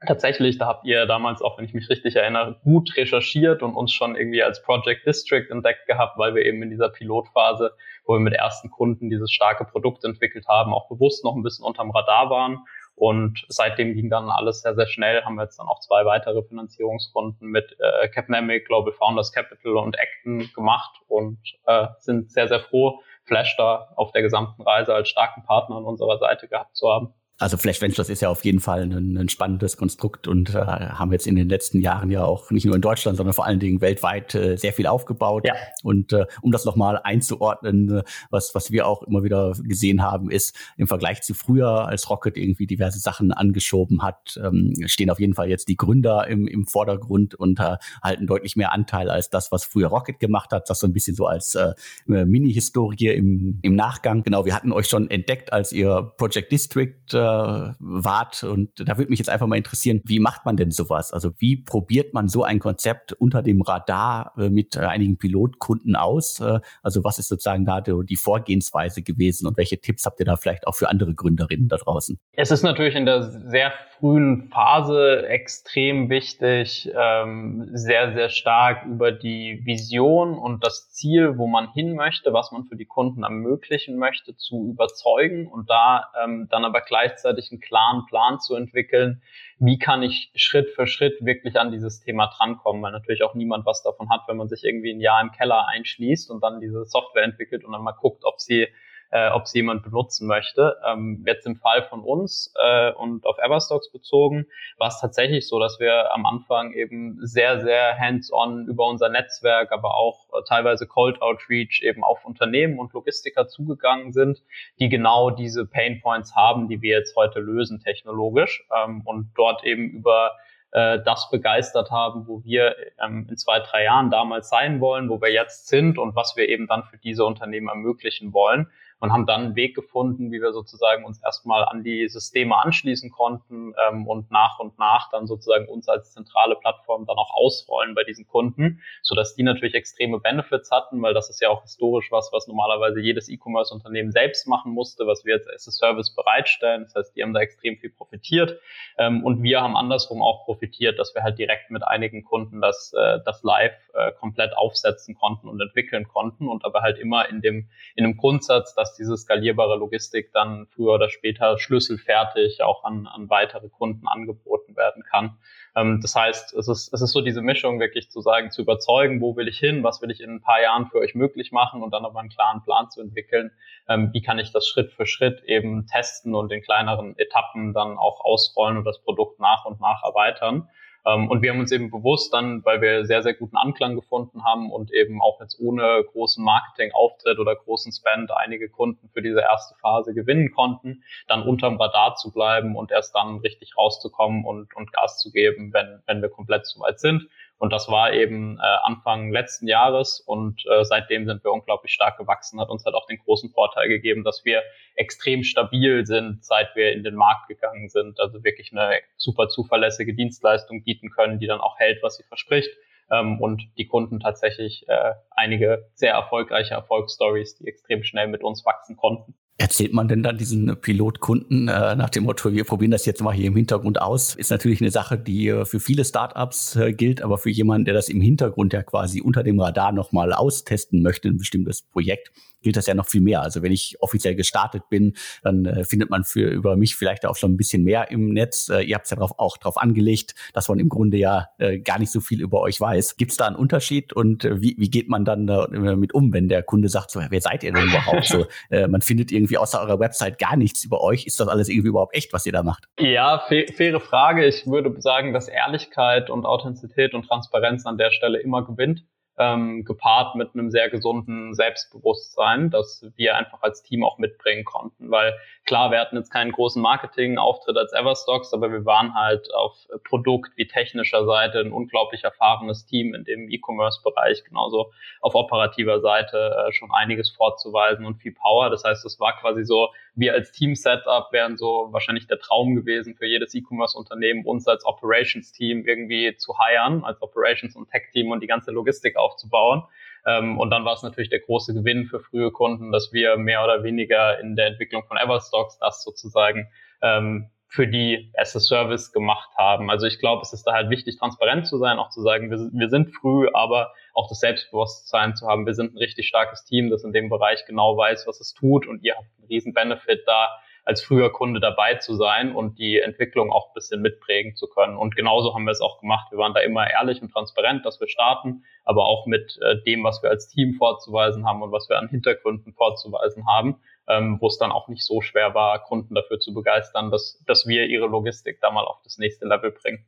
tatsächlich, da habt ihr damals auch, wenn ich mich richtig erinnere, gut recherchiert und uns schon irgendwie als Project District entdeckt gehabt, weil wir eben in dieser Pilotphase, wo wir mit ersten Kunden dieses starke Produkt entwickelt haben, auch bewusst noch ein bisschen unterm Radar waren und seitdem ging dann alles sehr, sehr schnell. Haben wir jetzt dann auch zwei weitere Finanzierungsrunden mit äh, Capnamic, Global Founders Capital und Acton gemacht und äh, sind sehr, sehr froh, Flash da auf der gesamten Reise als starken Partner an unserer Seite gehabt zu haben. Also Flash Ventures ist ja auf jeden Fall ein, ein spannendes Konstrukt und äh, haben jetzt in den letzten Jahren ja auch nicht nur in Deutschland, sondern vor allen Dingen weltweit äh, sehr viel aufgebaut. Ja. Und äh, um das nochmal einzuordnen, äh, was, was wir auch immer wieder gesehen haben, ist im Vergleich zu früher, als Rocket irgendwie diverse Sachen angeschoben hat, ähm, stehen auf jeden Fall jetzt die Gründer im, im Vordergrund und äh, halten deutlich mehr Anteil als das, was früher Rocket gemacht hat. Das so ein bisschen so als äh, Mini-Historie im, im Nachgang. Genau, wir hatten euch schon entdeckt, als ihr Project District äh, wart. Und da würde mich jetzt einfach mal interessieren, wie macht man denn sowas? Also wie probiert man so ein Konzept unter dem Radar äh, mit äh, einigen Pilotkunden aus? Äh, also was ist sozusagen da die Vorgehensweise gewesen und welche Tipps habt ihr da vielleicht auch für andere Gründerinnen da draußen? Es ist natürlich in der sehr frühen Phase extrem wichtig, ähm, sehr, sehr stark über die Vision und das Ziel, wo man hin möchte, was man für die Kunden ermöglichen möchte, zu überzeugen und da ähm, dann aber gleichzeitig einen klaren Plan zu entwickeln, wie kann ich Schritt für Schritt wirklich an dieses Thema drankommen, weil natürlich auch niemand was davon hat, wenn man sich irgendwie ein Jahr im Keller einschließt und dann diese Software entwickelt und dann mal guckt, ob sie äh, ob sie jemand benutzen möchte. Ähm, jetzt im Fall von uns äh, und auf Everstocks bezogen war es tatsächlich so, dass wir am Anfang eben sehr, sehr hands-on über unser Netzwerk, aber auch äh, teilweise Cold Outreach eben auf Unternehmen und Logistiker zugegangen sind, die genau diese Pain Points haben, die wir jetzt heute lösen technologisch ähm, und dort eben über äh, das begeistert haben, wo wir ähm, in zwei, drei Jahren damals sein wollen, wo wir jetzt sind und was wir eben dann für diese Unternehmen ermöglichen wollen und haben dann einen Weg gefunden, wie wir sozusagen uns erstmal an die Systeme anschließen konnten ähm, und nach und nach dann sozusagen uns als zentrale Plattform dann auch ausrollen bei diesen Kunden, so dass die natürlich extreme Benefits hatten, weil das ist ja auch historisch was, was normalerweise jedes E-Commerce-Unternehmen selbst machen musste, was wir jetzt als Service bereitstellen. Das heißt, die haben da extrem viel profitiert ähm, und wir haben andersrum auch profitiert, dass wir halt direkt mit einigen Kunden das, äh, das live äh, komplett aufsetzen konnten und entwickeln konnten und aber halt immer in dem in dem Grundsatz, dass diese skalierbare Logistik dann früher oder später schlüsselfertig auch an, an weitere Kunden angeboten werden kann. Ähm, das heißt, es ist, es ist so diese Mischung wirklich zu sagen, zu überzeugen, wo will ich hin, was will ich in ein paar Jahren für euch möglich machen und dann aber einen klaren Plan zu entwickeln, ähm, wie kann ich das Schritt für Schritt eben testen und in kleineren Etappen dann auch ausrollen und das Produkt nach und nach erweitern. Ähm, und wir haben uns eben bewusst dann, weil wir sehr, sehr guten Anklang gefunden haben und eben auch jetzt ohne großen Marketingauftritt oder großen Spend einige Kunden für diese erste Phase gewinnen konnten, dann unterm Radar zu bleiben und erst dann richtig rauszukommen und, und Gas zu geben, wenn, wenn wir komplett soweit sind. Und das war eben äh, Anfang letzten Jahres und äh, seitdem sind wir unglaublich stark gewachsen, hat uns halt auch den großen Vorteil gegeben, dass wir extrem stabil sind, seit wir in den Markt gegangen sind. Also wirklich eine super zuverlässige Dienstleistung bieten können, die dann auch hält, was sie verspricht. Ähm, und die Kunden tatsächlich äh, einige sehr erfolgreiche Erfolgsstories, die extrem schnell mit uns wachsen konnten. Erzählt man denn dann diesen Pilotkunden äh, nach dem Motto, wir probieren das jetzt mal hier im Hintergrund aus? Ist natürlich eine Sache, die äh, für viele Startups äh, gilt, aber für jemanden, der das im Hintergrund ja quasi unter dem Radar nochmal austesten möchte, ein bestimmtes Projekt, gilt das ja noch viel mehr. Also wenn ich offiziell gestartet bin, dann äh, findet man für über mich vielleicht auch schon ein bisschen mehr im Netz. Äh, ihr habt es ja drauf, auch darauf angelegt, dass man im Grunde ja äh, gar nicht so viel über euch weiß. Gibt es da einen Unterschied und äh, wie, wie geht man dann damit um, wenn der Kunde sagt, so, wer seid ihr denn überhaupt? so, <laughs> äh, man findet irgendwie außer eurer Website gar nichts über euch. Ist das alles irgendwie überhaupt echt, was ihr da macht? Ja, faire Frage. Ich würde sagen, dass Ehrlichkeit und Authentizität und Transparenz an der Stelle immer gewinnt ähm, gepaart mit einem sehr gesunden Selbstbewusstsein, das wir einfach als Team auch mitbringen konnten. Weil klar, wir hatten jetzt keinen großen Marketing-Auftritt als Everstocks, aber wir waren halt auf Produkt- wie technischer Seite ein unglaublich erfahrenes Team in dem E-Commerce-Bereich, genauso auf operativer Seite äh, schon einiges vorzuweisen und viel Power. Das heißt, es war quasi so, wir als Team-Setup wären so wahrscheinlich der Traum gewesen für jedes E-Commerce-Unternehmen, uns als Operations-Team irgendwie zu hiren, als Operations- und Tech-Team und die ganze Logistik aufzubauen. Ähm, und dann war es natürlich der große Gewinn für frühe Kunden, dass wir mehr oder weniger in der Entwicklung von Everstocks das sozusagen ähm, für die as a Service gemacht haben. Also ich glaube, es ist da halt wichtig, transparent zu sein, auch zu sagen, wir, wir sind früh, aber auch das Selbstbewusstsein zu haben, wir sind ein richtig starkes Team, das in dem Bereich genau weiß, was es tut und ihr habt einen riesen Benefit da, als früher Kunde dabei zu sein und die Entwicklung auch ein bisschen mitprägen zu können. Und genauso haben wir es auch gemacht. Wir waren da immer ehrlich und transparent, dass wir starten, aber auch mit äh, dem, was wir als Team vorzuweisen haben und was wir an Hintergründen vorzuweisen haben. ähm, wo es dann auch nicht so schwer war, Kunden dafür zu begeistern, dass, dass wir ihre Logistik da mal auf das nächste Level bringen.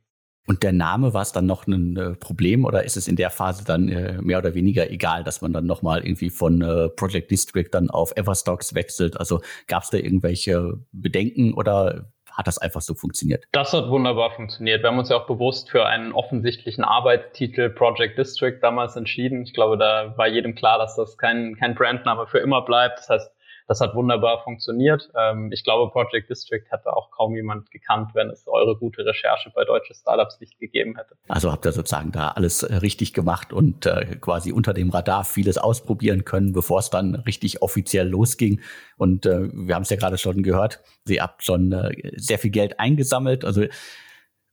Und der Name, war es dann noch ein äh, Problem oder ist es in der Phase dann äh, mehr oder weniger egal, dass man dann nochmal irgendwie von äh, Project District dann auf Everstocks wechselt? Also gab es da irgendwelche Bedenken oder hat das einfach so funktioniert? Das hat wunderbar funktioniert. Wir haben uns ja auch bewusst für einen offensichtlichen Arbeitstitel Project District damals entschieden. Ich glaube, da war jedem klar, dass das kein, kein Brandname für immer bleibt. Das heißt, das hat wunderbar funktioniert. Ähm, ich glaube, Project District hätte auch kaum jemand gekannt, wenn es eure gute Recherche bei deutsche Startups nicht gegeben hätte. Also habt ihr sozusagen da alles äh, richtig gemacht und äh, quasi unter dem Radar vieles ausprobieren können, bevor es dann richtig offiziell losging. Und äh, wir haben es ja gerade schon gehört, ihr habt schon äh, sehr viel Geld eingesammelt. Also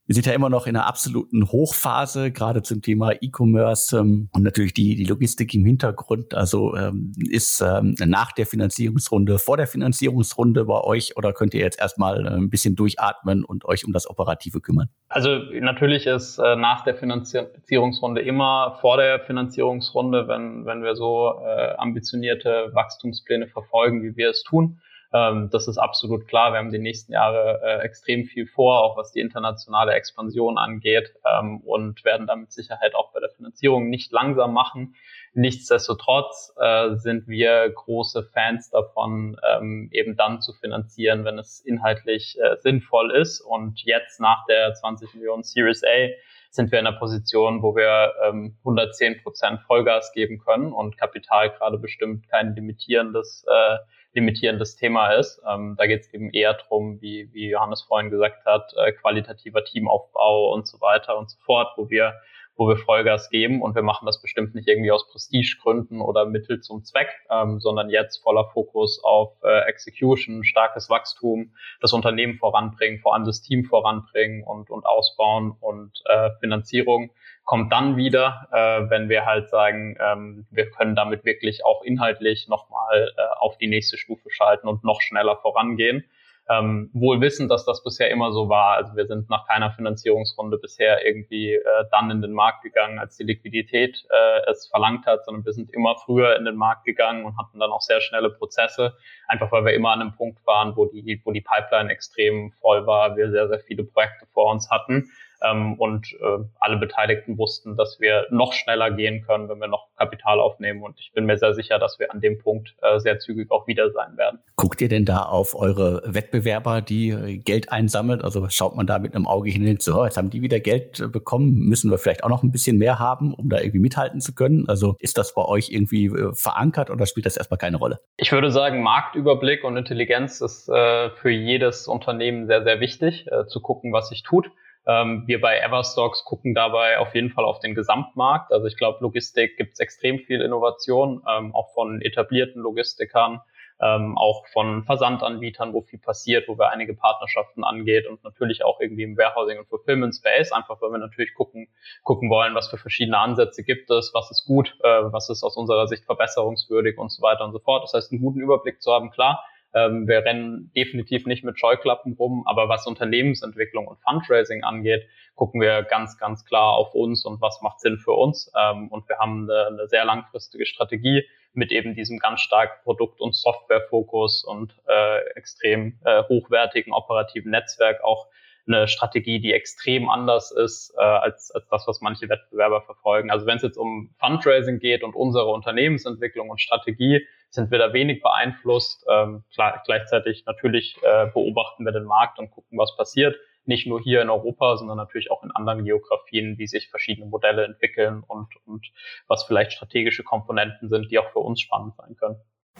wir sind ja immer noch in einer absoluten Hochphase, gerade zum Thema E-Commerce ähm, und natürlich die, die Logistik im Hintergrund. Also ähm, ist ähm, nach der Finanzierungsrunde, vor der Finanzierungsrunde bei euch oder könnt ihr jetzt erstmal äh, ein bisschen durchatmen und euch um das Operative kümmern? Also natürlich ist äh, nach der Finanzierungsrunde immer vor der Finanzierungsrunde, wenn, wenn wir so äh, ambitionierte Wachstumspläne verfolgen, wie wir es tun ähm, das ist absolut klar. Wir haben die nächsten Jahre äh, extrem viel vor, auch was die internationale Expansion angeht ähm, und werden damit Sicherheit auch bei der Finanzierung nicht langsam machen. Nichtsdestotrotz äh, sind wir große Fans davon, ähm, eben dann zu finanzieren, wenn es inhaltlich äh, sinnvoll ist. Und jetzt nach der 20 Millionen Series A sind wir in einer Position, wo wir ähm, 110 Prozent Vollgas geben können und Kapital gerade bestimmt kein limitierendes äh, limitierendes Thema ist. Ähm, da geht es eben eher drum, wie, wie Johannes vorhin gesagt hat, äh, qualitativer Teamaufbau und so weiter und so fort, wo wir wo wir Vollgas geben und wir machen das bestimmt nicht irgendwie aus Prestigegründen oder Mittel zum Zweck, ähm, sondern jetzt voller Fokus auf äh, Execution, starkes Wachstum, das Unternehmen voranbringen, vor allem das Team voranbringen und, und ausbauen und äh, Finanzierung kommt dann wieder, äh, wenn wir halt sagen, ähm, wir können damit wirklich auch inhaltlich nochmal äh, auf die nächste Stufe schalten und noch schneller vorangehen. Ähm, wohl wissen, dass das bisher immer so war. Also wir sind nach keiner Finanzierungsrunde bisher irgendwie äh, dann in den Markt gegangen, als die Liquidität äh, es verlangt hat, sondern wir sind immer früher in den Markt gegangen und hatten dann auch sehr schnelle Prozesse, einfach weil wir immer an einem Punkt waren, wo die, wo die Pipeline extrem voll war, wir sehr, sehr viele Projekte vor uns hatten ähm, und äh, alle Beteiligten wussten, dass wir noch schneller gehen können, wenn wir noch Kapital aufnehmen. Und ich bin mir sehr sicher, dass wir an dem Punkt äh, sehr zügig auch wieder sein werden. Guckt ihr denn da auf eure Wettbewerber, die äh, Geld einsammelt? Also schaut man da mit einem Auge hin und so, oh, jetzt haben die wieder Geld äh, bekommen, müssen wir vielleicht auch noch ein bisschen mehr haben, um da irgendwie mithalten zu können? Also ist das bei euch irgendwie äh, verankert oder spielt das erstmal keine Rolle? Ich würde sagen, Marktüberblick und Intelligenz ist äh, für jedes Unternehmen sehr, sehr wichtig, zu gucken, was sich tut. Ähm, wir bei Everstocks gucken dabei auf jeden Fall auf den Gesamtmarkt. Also ich glaube, Logistik gibt es extrem viel Innovation, ähm, auch von etablierten Logistikern, ähm, auch von Versandanbietern, wo viel passiert, wo wir einige Partnerschaften angeht und natürlich auch irgendwie im Warehousing und Fulfillment Space, einfach weil wir natürlich gucken, gucken wollen, was für verschiedene Ansätze gibt es, was ist gut, äh, was ist aus unserer Sicht verbesserungswürdig und so weiter und so fort. Das heißt, einen guten Überblick zu haben, klar, ähm, wir rennen definitiv nicht mit Scheuklappen rum, aber was Unternehmensentwicklung und Fundraising angeht, gucken wir ganz, ganz klar auf uns und was macht Sinn für uns. Ähm, und wir haben eine, eine, sehr langfristige Strategie mit eben diesem ganz starken Produkt- und Softwarefokus und äh, extrem äh, hochwertigen operativen Netzwerk auch eine Strategie, die extrem anders ist äh, als, als das, was manche Wettbewerber verfolgen. Also wenn es jetzt um Fundraising geht und unsere Unternehmensentwicklung und Strategie, sind wir da wenig beeinflusst. Ähm, klar, gleichzeitig natürlich äh, beobachten wir den Markt und gucken, was passiert. Nicht nur hier in Europa, sondern natürlich auch in anderen Geografien, wie sich verschiedene Modelle entwickeln und, und was vielleicht strategische Komponenten sind, die auch für uns spannend sein können.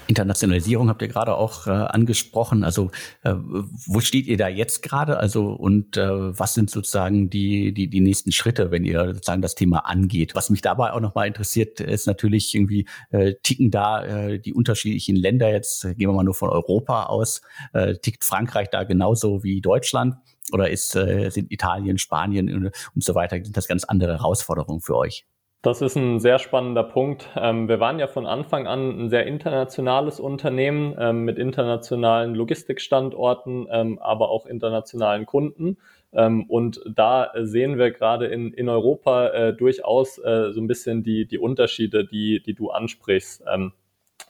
Internationalisierung habt ihr gerade auch äh, angesprochen. Also äh, wo steht ihr da jetzt gerade? Also und äh, was sind sozusagen die, die, die nächsten Schritte, wenn ihr sozusagen das Thema angeht? Was mich dabei auch nochmal interessiert, ist natürlich irgendwie, äh, ticken da äh, die unterschiedlichen Länder jetzt, äh, gehen wir mal nur von Europa aus, äh, tickt Frankreich da genauso wie Deutschland? Oder ist, äh, sind Italien, Spanien und, und so weiter, sind das ganz andere Herausforderungen für euch? Das ist ein sehr spannender Punkt. Ähm, wir waren ja von Anfang an ein sehr internationales Unternehmen ähm, mit internationalen Logistikstandorten, ähm, aber auch internationalen Kunden. und da sehen wir gerade in, in Europa äh, durchaus äh, so ein bisschen die, die Unterschiede, die, die du ansprichst.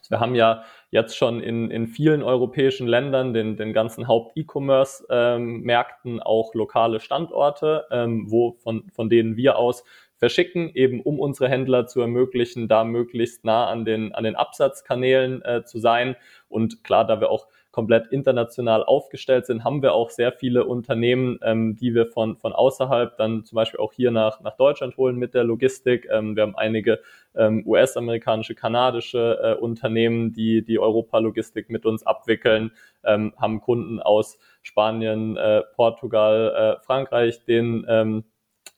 Wir haben ja jetzt schon in, in vielen europäischen Ländern, den, den ganzen Haupt-E-Commerce-Märkten auch lokale Standorte, wo von, von denen wir aus verschicken, eben um unsere Händler zu ermöglichen, da möglichst nah an den, an den Absatzkanälen äh, zu sein. Und klar, da wir auch komplett international aufgestellt sind, haben wir auch sehr viele Unternehmen, ähm, die wir von, von außerhalb dann zum Beispiel auch hier nach, nach Deutschland holen mit der Logistik. Ähm, wir haben einige ähm, US-amerikanische, kanadische äh, Unternehmen, die die Europa-Logistik mit uns abwickeln, ähm, haben Kunden aus Spanien, äh, Portugal, äh, Frankreich, den ähm,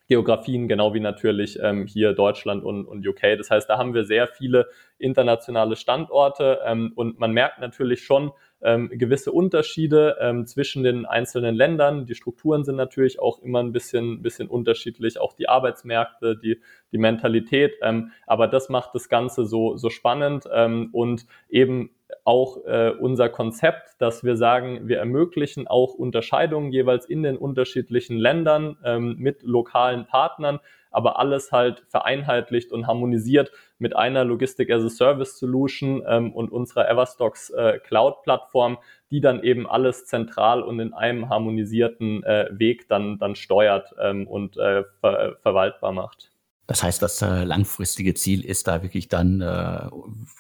Geografien, genau wie natürlich ähm, hier Deutschland und, und UK. Das heißt, da haben wir sehr viele internationale Standorte ähm, und man merkt natürlich schon, ähm, gewisse Unterschiede ähm, zwischen den einzelnen Ländern. Die Strukturen sind natürlich auch immer ein bisschen, bisschen unterschiedlich, auch die Arbeitsmärkte, die, die Mentalität. Ähm, aber das macht das Ganze so, so spannend ähm, und eben auch äh, unser Konzept, dass wir sagen, wir ermöglichen auch Unterscheidungen jeweils in den unterschiedlichen Ländern ähm, mit lokalen Partnern, aber alles halt vereinheitlicht und harmonisiert mit einer Logistik as a Service Solution ähm, und unserer Everstocks äh, Cloud Plattform, die dann eben alles zentral und in einem harmonisierten äh, Weg dann, dann steuert ähm, und äh, ver verwaltbar macht. Das heißt, das äh, langfristige Ziel ist da wirklich dann, äh,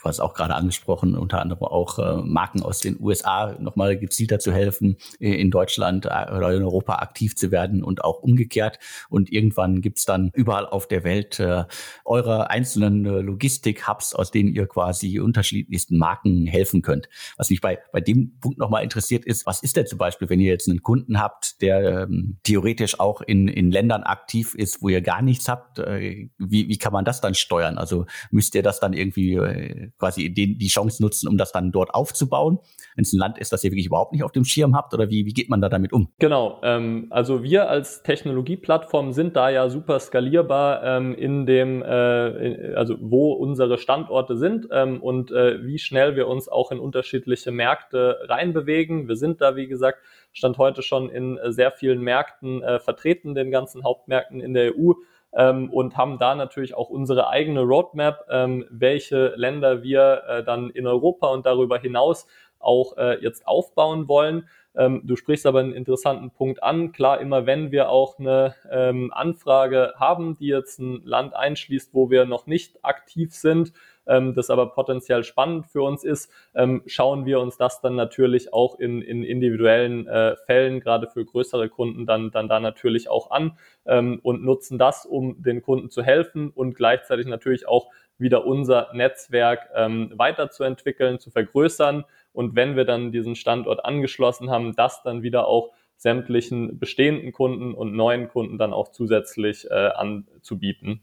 was auch gerade angesprochen, unter anderem auch äh, Marken aus den USA nochmal gezielter zu helfen, in Deutschland äh, oder in Europa aktiv zu werden und auch umgekehrt. Und irgendwann gibt's dann überall auf der Welt äh, eure einzelnen äh, Logistik-Hubs, aus denen ihr quasi unterschiedlichsten Marken helfen könnt. Was mich bei, bei dem Punkt nochmal interessiert ist, was ist denn zum Beispiel, wenn ihr jetzt einen Kunden habt, der ähm, theoretisch auch in, in Ländern aktiv ist, wo ihr gar nichts habt, äh, wie, wie kann man das dann steuern? Also müsst ihr das dann irgendwie äh, quasi die, die Chance nutzen, um das dann dort aufzubauen? Wenn es ein Land ist, das ihr wirklich überhaupt nicht auf dem Schirm habt oder wie, wie geht man da damit um? Genau, ähm, also wir als Technologieplattform sind da ja super skalierbar ähm, in dem, äh, in, also wo unsere Standorte sind ähm, und äh, wie schnell wir uns auch in unterschiedliche Märkte reinbewegen. Wir sind da, wie gesagt, Stand heute schon in äh, sehr vielen Märkten äh, vertreten, den ganzen Hauptmärkten in der EU ähm, und haben da natürlich auch unsere eigene Roadmap, ähm, welche Länder wir äh, dann in Europa und darüber hinaus auch äh, jetzt aufbauen wollen. Ähm, du sprichst aber einen interessanten Punkt an. Klar, immer wenn wir auch eine ähm, Anfrage haben, die jetzt ein Land einschließt, wo wir noch nicht aktiv sind, ähm, das aber potenziell spannend für uns ist, ähm, schauen wir uns das dann natürlich auch in, in individuellen äh, Fällen, gerade für größere Kunden, dann, dann da natürlich auch an ähm, und nutzen das, um den Kunden zu helfen und gleichzeitig natürlich auch wieder unser Netzwerk ähm, weiterzuentwickeln, zu vergrößern. Und wenn wir dann diesen Standort angeschlossen haben, das dann wieder auch sämtlichen bestehenden Kunden und neuen Kunden dann auch zusätzlich äh, anzubieten.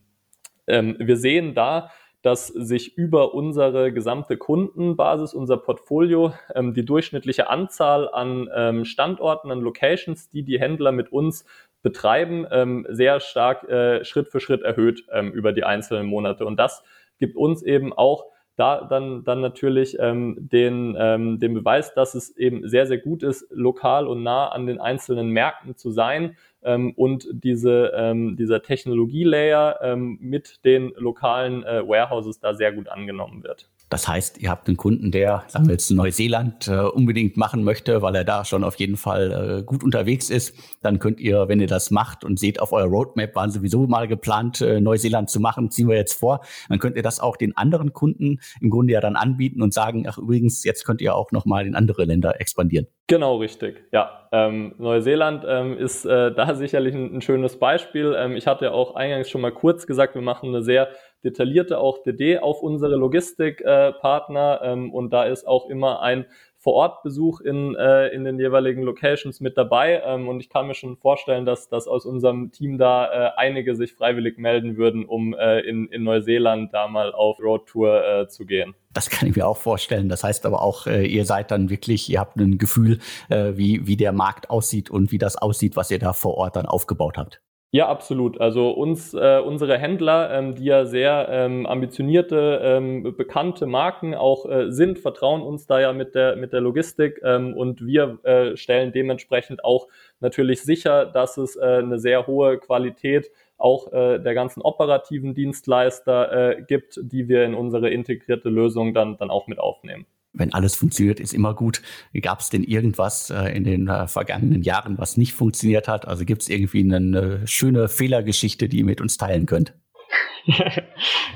Ähm, wir sehen da, dass sich über unsere gesamte Kundenbasis, unser Portfolio, ähm, die durchschnittliche Anzahl an ähm, Standorten, an Locations, die die Händler mit uns betreiben, ähm, sehr stark äh, Schritt für Schritt erhöht ähm, über die einzelnen Monate. Und das gibt uns eben auch da dann, dann natürlich ähm, den, ähm, den Beweis, dass es eben sehr, sehr gut ist, lokal und nah an den einzelnen Märkten zu sein ähm, und diese, ähm, dieser Technologielayer ähm, mit den lokalen äh, Warehouses da sehr gut angenommen wird. Das heißt, ihr habt einen Kunden, der, sagen wir jetzt Neuseeland, äh, unbedingt machen möchte, weil er da schon auf jeden Fall äh, gut unterwegs ist. Dann könnt ihr, wenn ihr das macht und seht, auf eurer Roadmap waren sowieso mal geplant, äh, Neuseeland zu machen, ziehen wir jetzt vor, dann könnt ihr das auch den anderen Kunden im Grunde ja dann anbieten und sagen, ach übrigens, jetzt könnt ihr auch nochmal in andere Länder expandieren. Genau, richtig. Ja, ähm, Neuseeland ähm, ist äh, da sicherlich ein, ein schönes Beispiel. Ähm, ich hatte ja auch eingangs schon mal kurz gesagt, wir machen eine sehr detaillierte auch DD auf unsere Logistikpartner äh, ähm, und da ist auch immer ein Vorortbesuch in, äh, in den jeweiligen Locations mit dabei. Ähm, und ich kann mir schon vorstellen, dass, dass aus unserem Team da äh, einige sich freiwillig melden würden, um äh, in, in Neuseeland da mal auf Roadtour äh, zu gehen. Das kann ich mir auch vorstellen. Das heißt aber auch, äh, ihr seid dann wirklich, ihr habt ein Gefühl, äh, wie, wie der Markt aussieht und wie das aussieht, was ihr da vor Ort dann aufgebaut habt. Ja, absolut. Also uns, äh, unsere Händler, ähm, die ja sehr ähm, ambitionierte, ähm, bekannte Marken auch äh, sind, vertrauen uns da ja mit der mit der Logistik ähm, und wir äh, stellen dementsprechend auch natürlich sicher, dass es äh, eine sehr hohe Qualität auch äh, der ganzen operativen Dienstleister äh, gibt, die wir in unsere integrierte Lösung dann, dann auch mit aufnehmen wenn alles funktioniert, ist immer gut. Gab es denn irgendwas äh, in den äh, vergangenen Jahren, was nicht funktioniert hat? Also gibt es irgendwie eine schöne Fehlergeschichte, die ihr mit uns teilen könnt?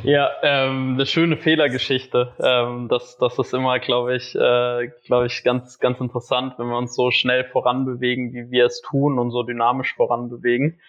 Ja, ähm, eine schöne Fehlergeschichte. Ähm, das, das ist immer, glaube ich, äh, glaube ich, ganz, ganz interessant, wenn wir uns so schnell voranbewegen, wie wir es tun und so dynamisch voranbewegen.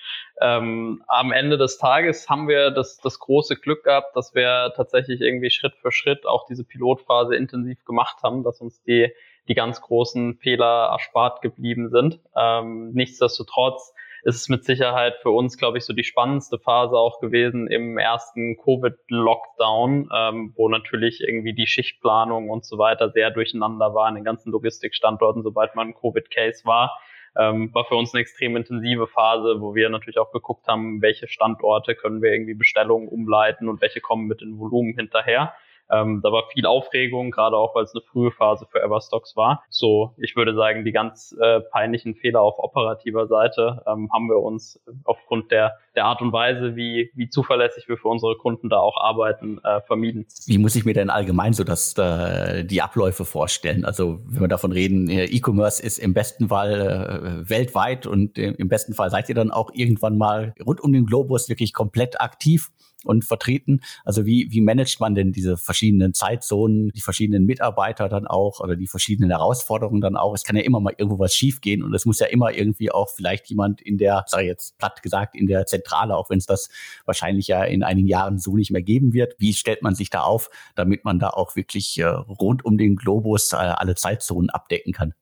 Ähm, am Ende des Tages haben wir das, das große Glück gehabt, dass wir tatsächlich irgendwie Schritt für Schritt auch diese Pilotphase intensiv gemacht haben, dass uns die, die ganz großen Fehler erspart geblieben sind. Ähm, nichtsdestotrotz ist mit Sicherheit für uns, glaube ich, so die spannendste Phase auch gewesen im ersten Covid-Lockdown, ähm, wo natürlich irgendwie die Schichtplanung und so weiter sehr durcheinander war in den ganzen Logistikstandorten, sobald man Covid-Case war. Ähm, war für uns eine extrem intensive Phase, wo wir natürlich auch geguckt haben, welche Standorte können wir irgendwie Bestellungen umleiten und welche kommen mit den Volumen hinterher. Ähm, da war viel Aufregung, gerade auch weil es eine frühe Phase für Everstocks war. So, ich würde sagen, die ganz äh, peinlichen Fehler auf operativer Seite ähm, haben wir uns aufgrund der, der Art und Weise, wie, wie zuverlässig wir für unsere Kunden da auch arbeiten, äh, vermieden. Wie muss ich mir denn allgemein so dass äh, die Abläufe vorstellen? Also wenn wir davon reden, äh, E-Commerce ist im besten Fall äh, weltweit und äh, im besten Fall seid ihr dann auch irgendwann mal rund um den Globus wirklich komplett aktiv und vertreten. Also wie, wie managt man denn diese verschiedenen Zeitzonen, die verschiedenen Mitarbeiter dann auch oder die verschiedenen Herausforderungen dann auch? Es kann ja immer mal irgendwo was schiefgehen und es muss ja immer irgendwie auch vielleicht jemand in der, sag ich jetzt platt gesagt, in der Zentrale, auch wenn es das wahrscheinlich ja in einigen Jahren so nicht mehr geben wird. Wie stellt man sich da auf, damit man da auch wirklich äh, rund um den Globus äh, alle Zeitzonen abdecken kann?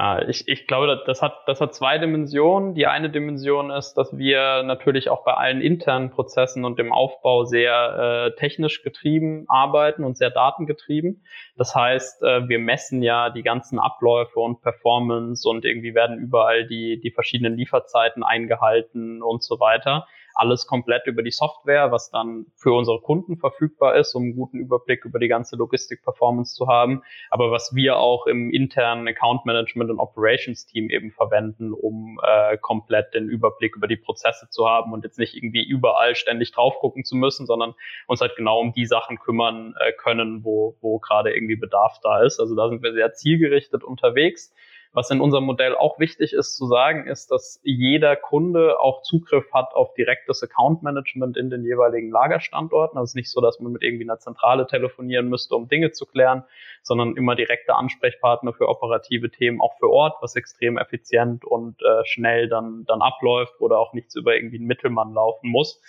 Ja, ich, ich glaube, das hat, das hat zwei Dimensionen. Die eine Dimension ist, dass wir natürlich auch bei allen internen Prozessen und dem Aufbau sehr äh, technisch getrieben arbeiten und sehr datengetrieben. Das heißt, äh, wir messen ja die ganzen Abläufe und Performance und irgendwie werden überall die, die verschiedenen Lieferzeiten eingehalten und so weiter alles komplett über die Software, was dann für unsere Kunden verfügbar ist, um einen guten Überblick über die ganze Logistik-Performance zu haben, aber was wir auch im internen Account Management und Operations Team eben verwenden, um äh, komplett den Überblick über die Prozesse zu haben und jetzt nicht irgendwie überall ständig drauf gucken zu müssen, sondern uns halt genau um die Sachen kümmern äh, können, wo, wo gerade irgendwie Bedarf da ist. Also da sind wir sehr zielgerichtet unterwegs. Was in unserem Modell auch wichtig ist zu sagen, ist, dass jeder Kunde auch Zugriff hat auf direktes Account Management in den jeweiligen Lagerstandorten. Also nicht so, dass man mit irgendwie einer Zentrale telefonieren müsste, um Dinge zu klären, sondern immer direkte Ansprechpartner für operative Themen auch für Ort, was extrem effizient und äh, schnell dann, dann abläuft oder auch nichts über irgendwie einen Mittelmann laufen muss.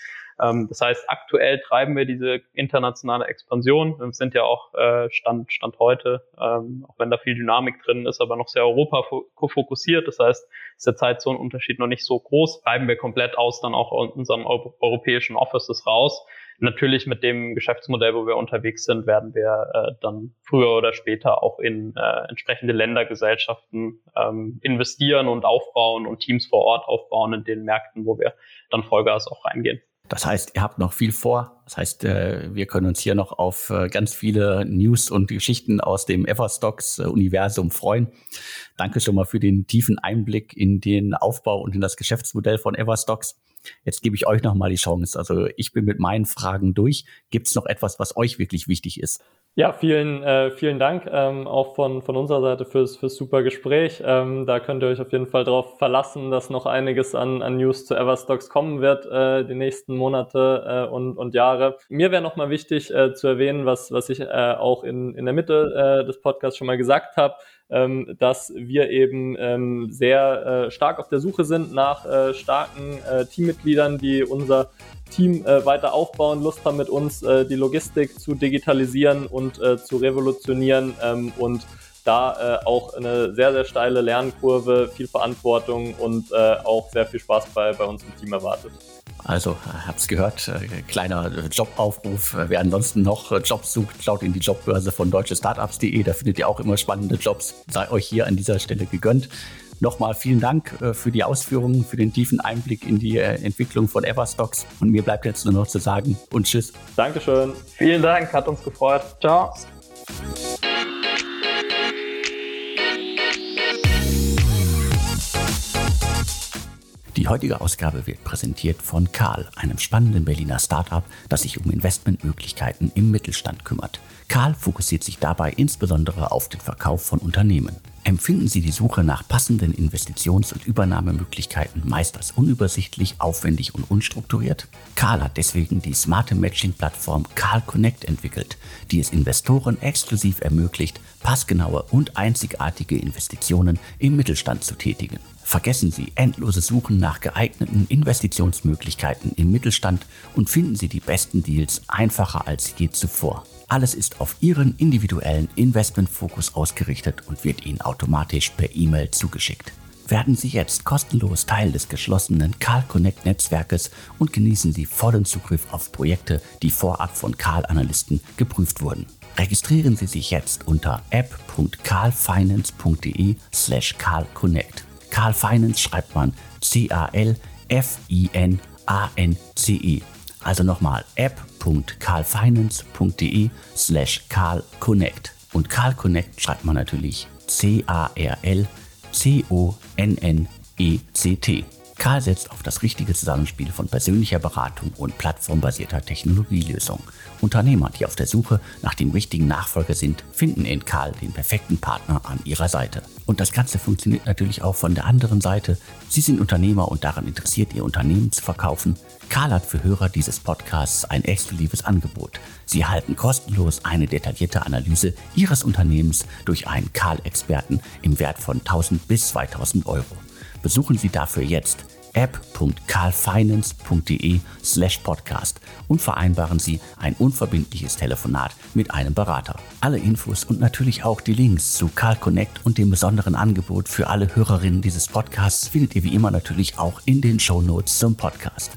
Ähm, das heißt, aktuell treiben wir diese internationale Expansion. Wir sind ja auch äh, Stand, Stand heute, ähm, auch wenn da viel Dynamik drin ist, aber noch sehr Europa fokussiert. Das heißt, ist der Zeitzonenunterschied noch nicht so groß. Treiben wir komplett aus dann auch unseren europäischen Offices raus. Natürlich mit dem Geschäftsmodell, wo wir unterwegs sind, werden wir äh, dann früher oder später auch in äh, entsprechende Ländergesellschaften ähm, investieren und aufbauen und Teams vor Ort aufbauen in den Märkten, wo wir dann Vollgas auch reingehen. Das heißt, ihr habt noch viel vor. Das heißt, äh, wir können uns hier noch auf äh, ganz viele News und Geschichten aus dem Everstocks-Universum freuen. Danke schon mal für den tiefen Einblick in den Aufbau und in das Geschäftsmodell von Everstocks. Jetzt gebe ich euch noch mal die Chance. Also ich bin mit meinen Fragen durch. Gibt es noch etwas, was euch wirklich wichtig ist? Ja, vielen, äh, vielen Dank ähm, auch von, von unserer Seite fürs, fürs super Gespräch. Ähm, da könnt ihr euch auf jeden Fall darauf verlassen, dass noch einiges an, an News zu Everstocks kommen wird, äh, die nächsten Monate äh, und, und Jahre. Mir wäre nochmal wichtig äh, zu erwähnen, was, was ich äh, auch in, in der Mitte äh, des Podcasts schon mal gesagt habe ähm, dass wir eben ähm, sehr äh, stark auf der Suche sind nach äh, starken äh, Teammitgliedern, die unser Team äh, weiter aufbauen, Lust haben mit uns äh, die Logistik zu digitalisieren und äh, zu revolutionieren ähm, und da äh, auch eine sehr, sehr steile Lernkurve, viel Verantwortung und äh, auch sehr viel Spaß bei, bei uns im Team erwartet. Also, habt's gehört, äh, kleiner Jobaufruf. Wer ansonsten noch Jobs sucht, schaut in die Jobbörse von deutschestartups.de. Da findet ihr auch immer spannende Jobs. Sei euch hier an dieser Stelle gegönnt. Nochmal vielen Dank äh, für die Ausführungen, für den tiefen Einblick in die äh, Entwicklung von Everstocks. Und mir bleibt jetzt nur noch zu sagen und tschüss. Dankeschön. Vielen Dank, hat uns gefreut. Ciao. Die heutige Ausgabe wird präsentiert von Karl, einem spannenden Berliner Startup, das sich um Investmentmöglichkeiten im Mittelstand kümmert. Karl fokussiert sich dabei insbesondere auf den Verkauf von Unternehmen. Empfinden Sie die Suche nach passenden Investitions- und Übernahmemöglichkeiten meist als unübersichtlich, aufwendig und unstrukturiert? Karl hat deswegen die smarte Matching-Plattform Karl Connect entwickelt, die es Investoren exklusiv ermöglicht, passgenaue und einzigartige Investitionen im Mittelstand zu tätigen. Vergessen Sie endlose Suchen nach geeigneten Investitionsmöglichkeiten im Mittelstand und finden Sie die besten Deals einfacher als je zuvor. Alles ist auf Ihren individuellen Investmentfokus ausgerichtet und wird Ihnen automatisch per E-Mail zugeschickt. Werden Sie jetzt kostenlos Teil des geschlossenen Karl Connect Netzwerkes und genießen Sie vollen Zugriff auf Projekte, die vorab von Karl Analysten geprüft wurden. Registrieren Sie sich jetzt unter app.carlfinance.de slash carlconnect. Carl Finance schreibt man C-A-L-F-I-N-A-N-C-E. Also nochmal app.carlfinance.de slash carlconnect. Und Carl Connect schreibt man natürlich C-A-R-L-C-O-N-N-E-C-T. Karl setzt auf das richtige Zusammenspiel von persönlicher Beratung und plattformbasierter Technologielösung. Unternehmer, die auf der Suche nach dem richtigen Nachfolger sind, finden in Karl den perfekten Partner an ihrer Seite. Und das Ganze funktioniert natürlich auch von der anderen Seite. Sie sind Unternehmer und daran interessiert, ihr Unternehmen zu verkaufen. Karl hat für Hörer dieses Podcasts ein exklusives Angebot. Sie erhalten kostenlos eine detaillierte Analyse Ihres Unternehmens durch einen Karl-Experten im Wert von 1000 bis 2000 Euro. Besuchen Sie dafür jetzt app.carlfinance.de slash podcast und vereinbaren Sie ein unverbindliches Telefonat mit einem Berater. Alle Infos und natürlich auch die Links zu Carl Connect und dem besonderen Angebot für alle Hörerinnen dieses Podcasts findet ihr wie immer natürlich auch in den Show Notes zum Podcast.